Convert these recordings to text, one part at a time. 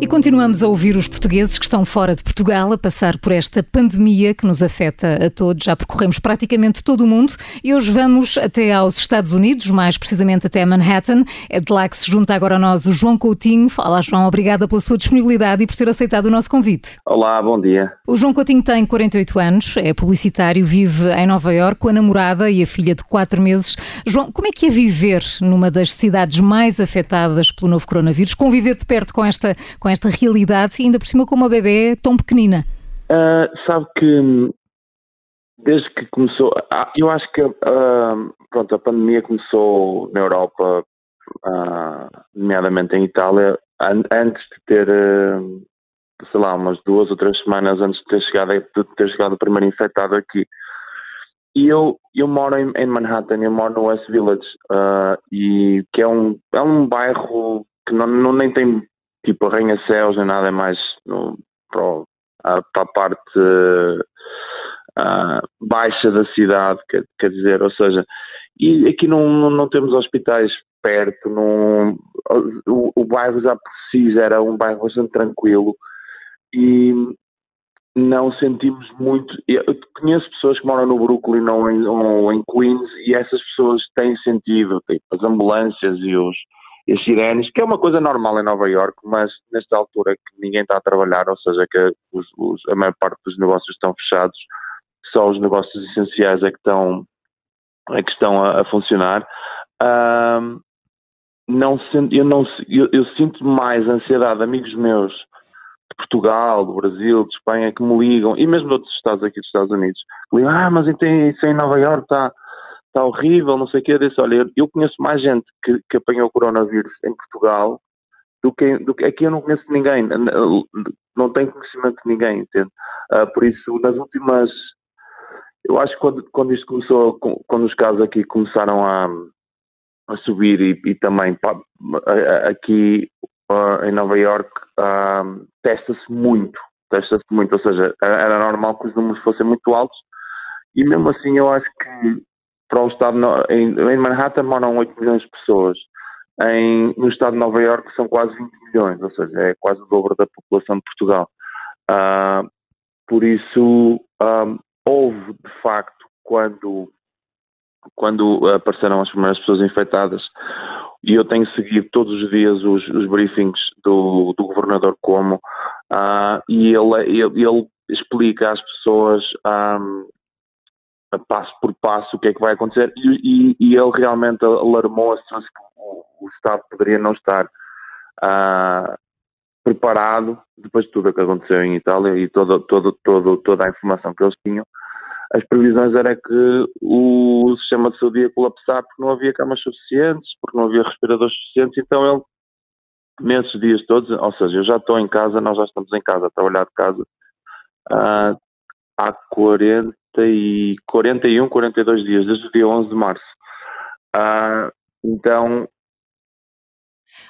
E continuamos a ouvir os portugueses que estão fora de Portugal a passar por esta pandemia que nos afeta a todos. Já percorremos praticamente todo o mundo e hoje vamos até aos Estados Unidos, mais precisamente até Manhattan. É de lá que se junta agora a nós o João Coutinho. Fala, João, obrigada pela sua disponibilidade e por ter aceitado o nosso convite. Olá, bom dia. O João Coutinho tem 48 anos, é publicitário, vive em Nova Iorque com a namorada e a filha de 4 meses. João, como é que é viver numa das cidades mais afetadas pelo novo coronavírus? Conviver de perto com esta, com esta realidade ainda por cima com uma bebê tão pequenina? Uh, sabe que hum, desde que começou, ah, eu acho que uh, pronto, a pandemia começou na Europa, uh, nomeadamente em Itália, an antes de ter, sei lá, umas duas ou três semanas antes de ter chegado, de ter chegado o primeiro infectado aqui. E eu, eu moro em, em Manhattan, eu moro no West Village, e que é um, é um bairro que não, não nem tem tipo arranha-céus nem nada, é mais no, para, a, para a parte uh, baixa da cidade, quer, quer dizer, ou seja, e aqui não, não, não temos hospitais perto, não, o, o bairro já por si era um bairro bastante tranquilo e não sentimos muito. Eu conheço pessoas que moram no Brooklyn ou em, ou em Queens e essas pessoas têm sentido, tipo, as ambulâncias e os, as sirenes, que é uma coisa normal em Nova York, mas nesta altura que ninguém está a trabalhar, ou seja, que os, os, a maior parte dos negócios estão fechados, só os negócios essenciais é que estão, é que estão a, a funcionar. Um, não eu, não, eu, eu sinto mais ansiedade de amigos meus de Portugal, do Brasil, de Espanha, que me ligam, e mesmo de outros estados aqui dos Estados Unidos, ligam, ah, mas então isso em Nova York está está horrível, não sei o quê. Eu disse, olha, eu conheço mais gente que, que apanhou o coronavírus em Portugal do que, do que aqui eu não conheço ninguém, não tenho conhecimento de ninguém, entende? Uh, por isso, nas últimas, eu acho que quando, quando isto começou, quando os casos aqui começaram a, a subir e, e também aqui uh, em Nova York uh, testa-se muito, testa-se muito, ou seja, era normal que os números fossem muito altos e mesmo assim eu acho que para o estado em, em Manhattan moram 8 milhões de pessoas. Em, no estado de Nova Iorque são quase 20 milhões, ou seja, é quase o dobro da população de Portugal. Uh, por isso, um, ah, houve de facto, quando, quando apareceram as primeiras pessoas infectadas, e eu tenho seguido todos os dias os, os briefings do, do governador Como, uh, e ele, ele, ele, explica às pessoas um, passo por passo o que é que vai acontecer e, e, e ele realmente alarmou as pessoas que o, o Estado poderia não estar uh, preparado depois de tudo o que aconteceu em Itália e todo, todo, todo, toda a informação que eles tinham. As previsões era que o sistema de saúde ia colapsar porque não havia camas suficientes, porque não havia respiradores suficientes, então ele nesses dias todos, ou seja, eu já estou em casa, nós já estamos em casa, a trabalhar de casa uh, há 40 e 41, 42 dias, desde o dia 11 de março. Uh, então,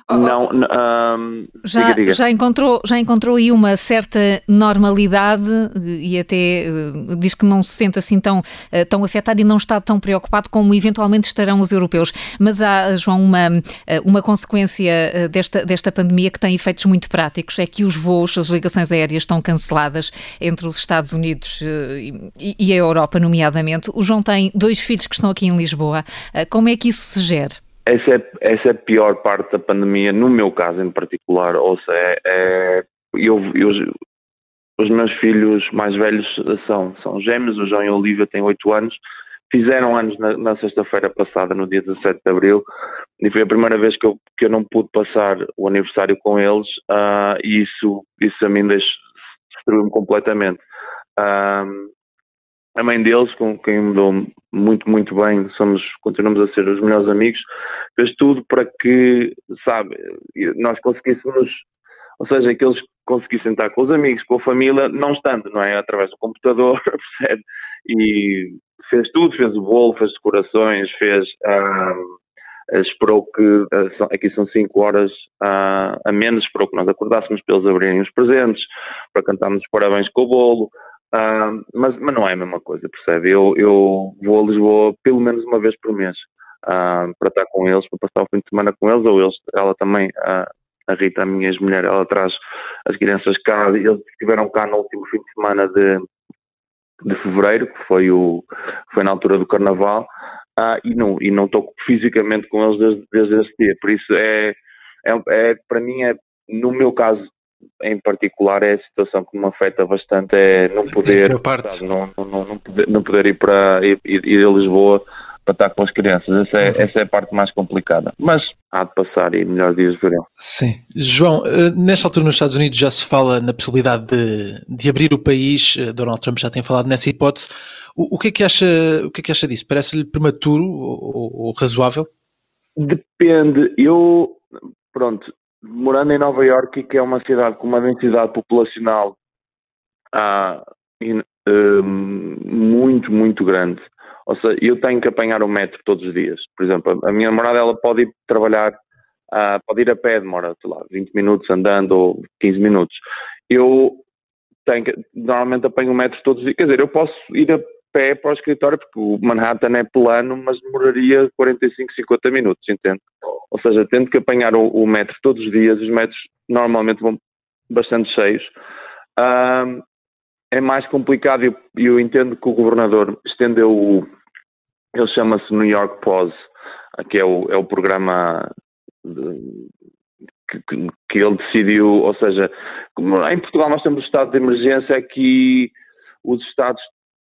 Oh, não, um, já, diga, diga. já encontrou já encontrou aí uma certa normalidade e até uh, diz que não se sente assim tão uh, tão afetado e não está tão preocupado como eventualmente estarão os europeus. Mas há João uma uh, uma consequência desta desta pandemia que tem efeitos muito práticos é que os voos, as ligações aéreas estão canceladas entre os Estados Unidos e, e a Europa, nomeadamente. O João tem dois filhos que estão aqui em Lisboa. como é que isso se gera? Essa é, essa é a pior parte da pandemia, no meu caso em particular. Ou seja, é, é eu, eu, os meus filhos mais velhos são, são gêmeos, o João e a Olivia têm 8 anos, fizeram anos na, na sexta-feira passada, no dia 17 de abril, e foi a primeira vez que eu, que eu não pude passar o aniversário com eles, uh, e isso, isso a mim destruiu-me completamente. Uh, a mãe deles, com quem me dou muito, muito bem, somos, continuamos a ser os melhores amigos, fez tudo para que, sabe, nós conseguíssemos, ou seja, que eles conseguissem estar com os amigos, com a família, não estando, não é? Através do computador, percebe? E fez tudo, fez o bolo, fez decorações, fez. Ah, esperou que, ah, aqui são 5 horas uh, a menos, esperou que nós acordássemos para eles abrirem os presentes, para cantarmos parabéns com o bolo, Uh, mas, mas não é a mesma coisa, percebe? Eu, eu vou a Lisboa pelo menos uma vez por mês. uh, para estar com eles, para passar o fim de semana com eles, ou eles, ela também, uh, a Rita, a minha ex-mulher, ela traz as crianças cá, eles estiveram cá no último fim de semana de, de fevereiro, que foi, o, foi na altura do Carnaval, uh, e não e não estou fisicamente com eles desde, desde esse dia, por isso é, é, é para mim é no meu caso em particular é a situação que me afeta bastante é não poder, não, não, não, poder não poder ir para ir, ir a Lisboa para estar com as crianças. Essa é, uhum. essa é a parte mais complicada. Mas há de passar e melhores dias virão. Sim. João, eh, nesta altura nos Estados Unidos já se fala na possibilidade de, de abrir o país. Eh, Donald Trump já tem falado nessa hipótese. O, o que é que acha, o que é que acha disso? Parece-lhe prematuro ou, ou razoável? Depende. Eu, pronto, morando em Nova York, que é uma cidade com uma densidade populacional ah, in, um, muito, muito grande. Ou seja, eu tenho que apanhar o metro todos os dias. Por exemplo, a minha namorada ela pode ir trabalhar, uh, pode ir a pé, demora, sei lá, 20 minutos andando ou 15 minutos. Eu tenho que, normalmente apanho o metro todos os dias. Quer dizer, eu posso ir a pé para o escritório, porque o Manhattan é plano, mas demoraria 45, 50 minutos, entende? Ou seja, tendo que apanhar o, o metro todos os dias, os metros normalmente vão bastante cheios. É mais complicado e eu, eu, entendo que o governador estendeu o. Ele chama-se New York Pause, que é o, é o programa de, que, que, ele decidiu, ou seja, em Portugal nós temos o estado de emergência, aqui os estados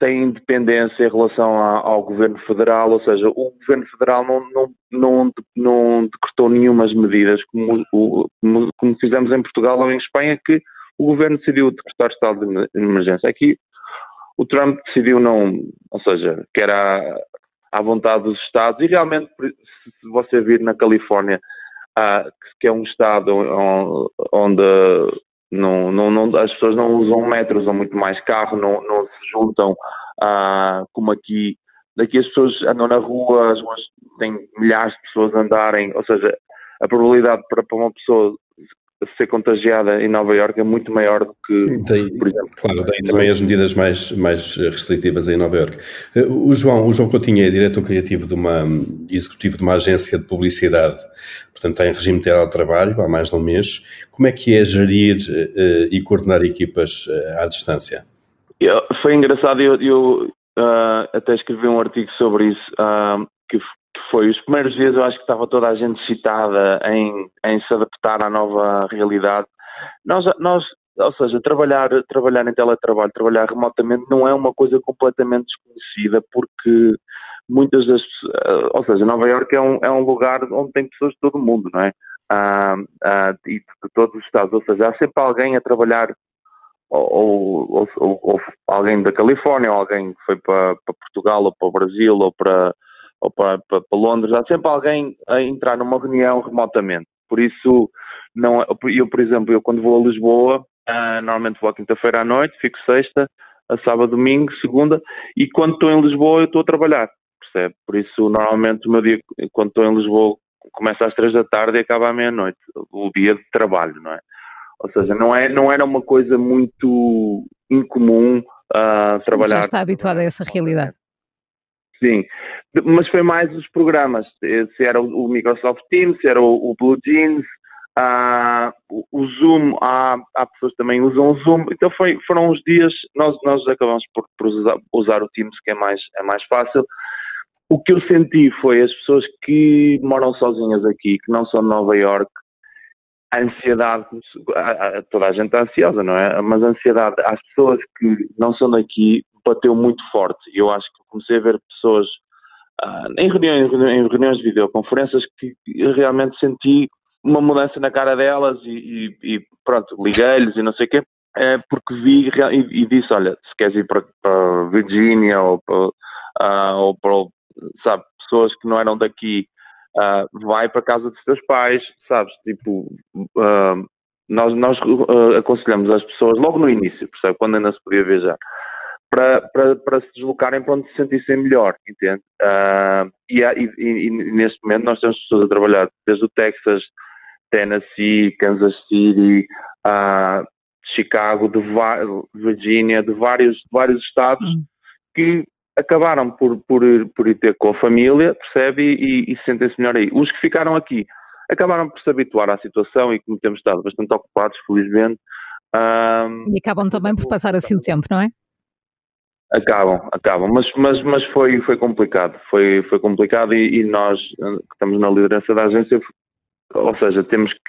têm independência em relação a, ao governo federal, ou seja, o governo federal não, não, não, não decretou nenhumas medidas como, como, como fizemos em Portugal ou em Espanha, que o governo decidiu decretar estado de emergência. Aqui o Trump decidiu não, ou seja, que era à vontade dos Estados, e realmente, se você vir na Califórnia, uh, que é um Estado onde não, não, não, as pessoas não usam metro, usam muito mais carro, não, não se juntam uh, como aqui. Daqui as pessoas andam na rua, as ruas têm milhares de pessoas a andarem, ou seja, a probabilidade para, para uma pessoa ser contagiada em Nova Iorque é muito maior do que, tem, por exemplo. Claro, tem também as medidas mais, mais restritivas em Nova Iorque. Eh, o João, o João Coutinho é diretor criativo de uma, executivo de uma agência de publicidade, portanto está em regime de trabalho há mais de um mês. Como é que é gerir uh, e coordenar equipas uh, à distância? Eu, foi engraçado, eu, eu uh, até escrevi um artigo sobre isso, que foi os primeiros dias eu acho que estava toda a gente excitada em, em se adaptar à nova realidade. Nós, nós, ou seja, trabalhar, trabalhar em teletrabalho, trabalhar remotamente não é uma coisa completamente desconhecida porque muitas das ou seja, Nova Iorque é um, é um lugar onde tem pessoas de todo o mundo, não é? Ah, ah, e de, de todos os estados, ou seja, há sempre alguém a trabalhar ou, ou, ou, ou, alguém da Califórnia, ou alguém que foi para, para Portugal, ou para o Brasil, ou para, ou para, para, para, Londres, há sempre alguém a entrar numa reunião remotamente. Por isso, não, é, eu, por exemplo, eu quando vou a Lisboa, uh, normalmente vou à quinta-feira à noite, fico sexta, a sábado, domingo, segunda, e quando estou em Lisboa eu estou a trabalhar, percebe? Por isso, normalmente o meu dia, quando estou em Lisboa, começa às três da tarde e acaba à meia-noite, o dia de trabalho, não é? Ou seja, não, é, não era uma coisa muito incomum uh, trabalhar. Já está habituado a essa realidade. Sim, mas foi mais os programas, se era o Microsoft Teams, se era o, Blue Jeans, uh, o Zoom, há, há pessoas que também usam o Zoom, então foi, foram uns dias, nós, nós acabamos por, por usar, usar, o Teams que é mais, é mais fácil. O que eu senti foi as pessoas que moram sozinhas aqui, que não são de Nova York, a ansiedade, toda a gente está ansiosa, não é? Mas a ansiedade às pessoas que não são daqui bateu muito forte. Eu acho que comecei a ver pessoas uh, em, reuniões, em reuniões de videoconferências que realmente senti uma mudança na cara delas e, e, e pronto, liguei-lhes e não sei o quê, é porque vi e, e, disse, olha, se queres ir para, para Virgínia ou para, uh, ou para, sabe, pessoas que não eram daqui, uh, vai para a casa dos teus pais, sabes, tipo, nós, nós aconselhamos as pessoas logo no início, percebe, quando ainda se podia viajar, para, para, para se deslocarem para onde se sentissem melhor, entende? Uh, e, e, e, neste momento nós temos pessoas a trabalhar desde o Texas, Tennessee, Kansas City, uh, Chicago, de Virgínia, de vários, de vários estados hum. que acabaram por, por, ir, por ir ter com a família, percebe, e, e sentem-se melhor aí. Os que ficaram aqui acabaram por se habituar à situação e como temos estado bastante ocupados, felizmente. Um, e acabam também por passar assim o tempo, não é? Acabam, acabam, mas, mas, mas foi, foi complicado, foi, foi complicado e, e nós que estamos na liderança da agência, ou seja, temos que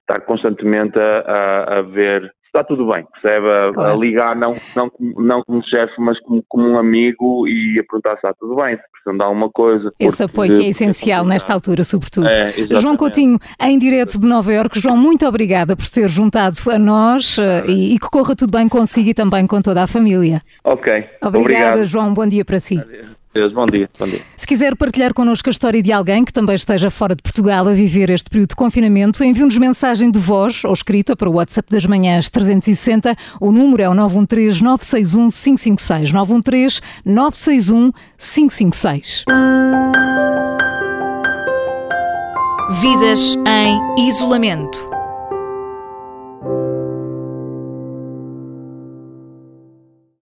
estar constantemente a, a, a ver está tudo bem, percebe? A, claro. a ligar não, não, não como chefe, mas como, como um amigo e a perguntar se está tudo bem, se precisam de alguma coisa. Esse apoio que é essencial nesta altura, sobretudo. É, João Coutinho, em direto de Nova Iorque. João, muito obrigada por ter juntado a nós uh, e, e, que corra tudo bem consigo e também com toda a família. Ok. Obrigada, Obrigado. João. Bom dia para si. Adeus. Deus, bom dia, bom dia. Se quiser partilhar connosco a história de alguém que também esteja fora de Portugal a viver este período de confinamento, envie-nos mensagem de voz ou escrita para o WhatsApp das manhãs 360. O número é o 913 961 556. 913 961 556. Vidas em isolamento.